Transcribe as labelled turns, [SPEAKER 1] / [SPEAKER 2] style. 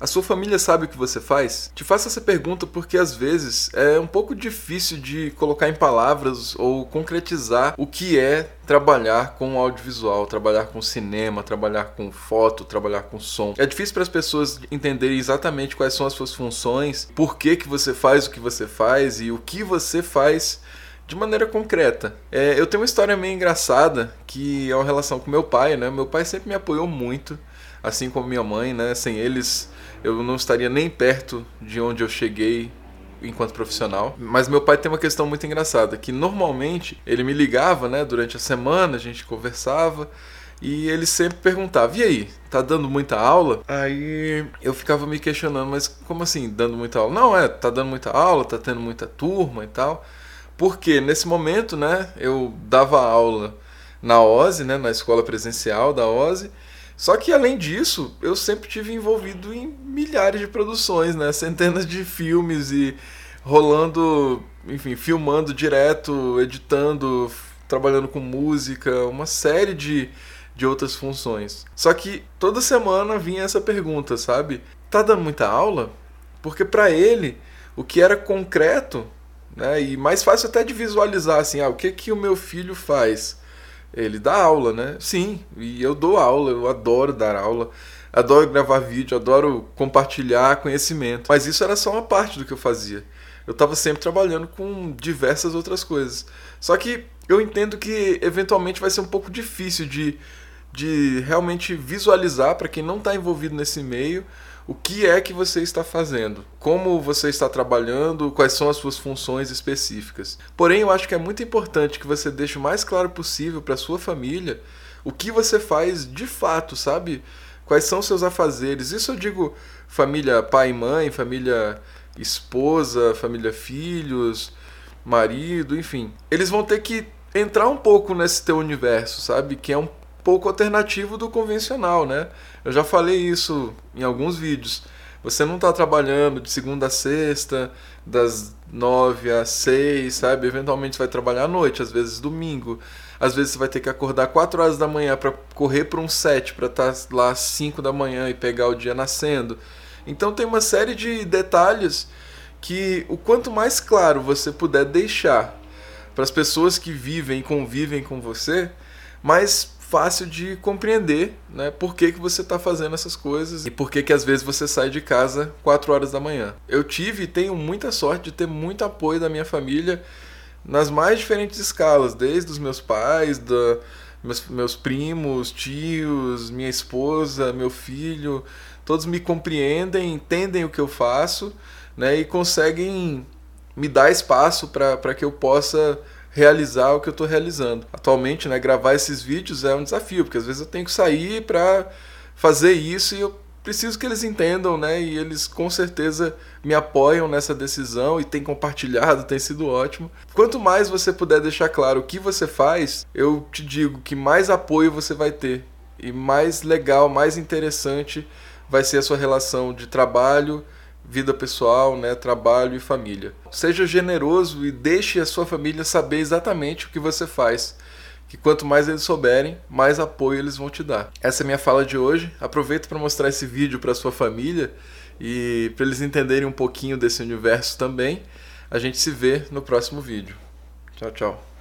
[SPEAKER 1] A sua família sabe o que você faz? Te faço essa pergunta porque às vezes é um pouco difícil de colocar em palavras ou concretizar o que é trabalhar com audiovisual, trabalhar com cinema, trabalhar com foto, trabalhar com som. É difícil para as pessoas entenderem exatamente quais são as suas funções, por que, que você faz o que você faz e o que você faz de maneira concreta. É, eu tenho uma história meio engraçada que é uma relação com meu pai, né? Meu pai sempre me apoiou muito, assim como minha mãe, né? Sem eles eu não estaria nem perto de onde eu cheguei enquanto profissional. Mas meu pai tem uma questão muito engraçada, que normalmente ele me ligava, né, durante a semana, a gente conversava, e ele sempre perguntava: "E aí, tá dando muita aula?" Aí eu ficava me questionando, mas como assim, dando muita aula? Não, é, tá dando muita aula, tá tendo muita turma e tal. Porque nesse momento, né, eu dava aula na OSE, né, na escola presencial da OSE, só que além disso, eu sempre tive envolvido em milhares de produções, né? Centenas de filmes e rolando, enfim, filmando direto, editando, trabalhando com música, uma série de, de outras funções. Só que toda semana vinha essa pergunta, sabe? Tá dando muita aula? Porque para ele, o que era concreto, né, e mais fácil até de visualizar assim, ah, o que que o meu filho faz? Ele dá aula, né? Sim, e eu dou aula, eu adoro dar aula, adoro gravar vídeo, adoro compartilhar conhecimento. Mas isso era só uma parte do que eu fazia. Eu estava sempre trabalhando com diversas outras coisas. Só que eu entendo que eventualmente vai ser um pouco difícil de, de realmente visualizar para quem não está envolvido nesse meio o que é que você está fazendo, como você está trabalhando, quais são as suas funções específicas. Porém, eu acho que é muito importante que você deixe o mais claro possível para sua família o que você faz de fato, sabe? Quais são seus afazeres? Isso eu digo família pai e mãe, família esposa, família filhos, marido, enfim. Eles vão ter que entrar um pouco nesse teu universo, sabe? Que é um pouco alternativo do convencional, né? Eu já falei isso em alguns vídeos. Você não está trabalhando de segunda a sexta, das nove às seis, sabe? Eventualmente você vai trabalhar à noite, às vezes domingo. Às vezes você vai ter que acordar quatro horas da manhã para correr para um set, para estar tá lá às cinco da manhã e pegar o dia nascendo. Então tem uma série de detalhes que o quanto mais claro você puder deixar para as pessoas que vivem e convivem com você, mais fácil de compreender, né? Por que, que você está fazendo essas coisas e por que, que às vezes você sai de casa 4 horas da manhã. Eu tive e tenho muita sorte de ter muito apoio da minha família nas mais diferentes escalas, desde os meus pais, da, meus, meus primos, tios, minha esposa, meu filho, todos me compreendem, entendem o que eu faço, né? E conseguem me dar espaço para que eu possa realizar o que eu estou realizando. Atualmente, né, gravar esses vídeos é um desafio, porque às vezes eu tenho que sair para fazer isso e eu preciso que eles entendam, né? E eles com certeza me apoiam nessa decisão e têm compartilhado, tem sido ótimo. Quanto mais você puder deixar claro o que você faz, eu te digo que mais apoio você vai ter e mais legal, mais interessante vai ser a sua relação de trabalho, vida pessoal, né, trabalho e família. Seja generoso e deixe a sua família saber exatamente o que você faz. Que quanto mais eles souberem, mais apoio eles vão te dar. Essa é a minha fala de hoje. Aproveito para mostrar esse vídeo para sua família e para eles entenderem um pouquinho desse universo também. A gente se vê no próximo vídeo. Tchau, tchau.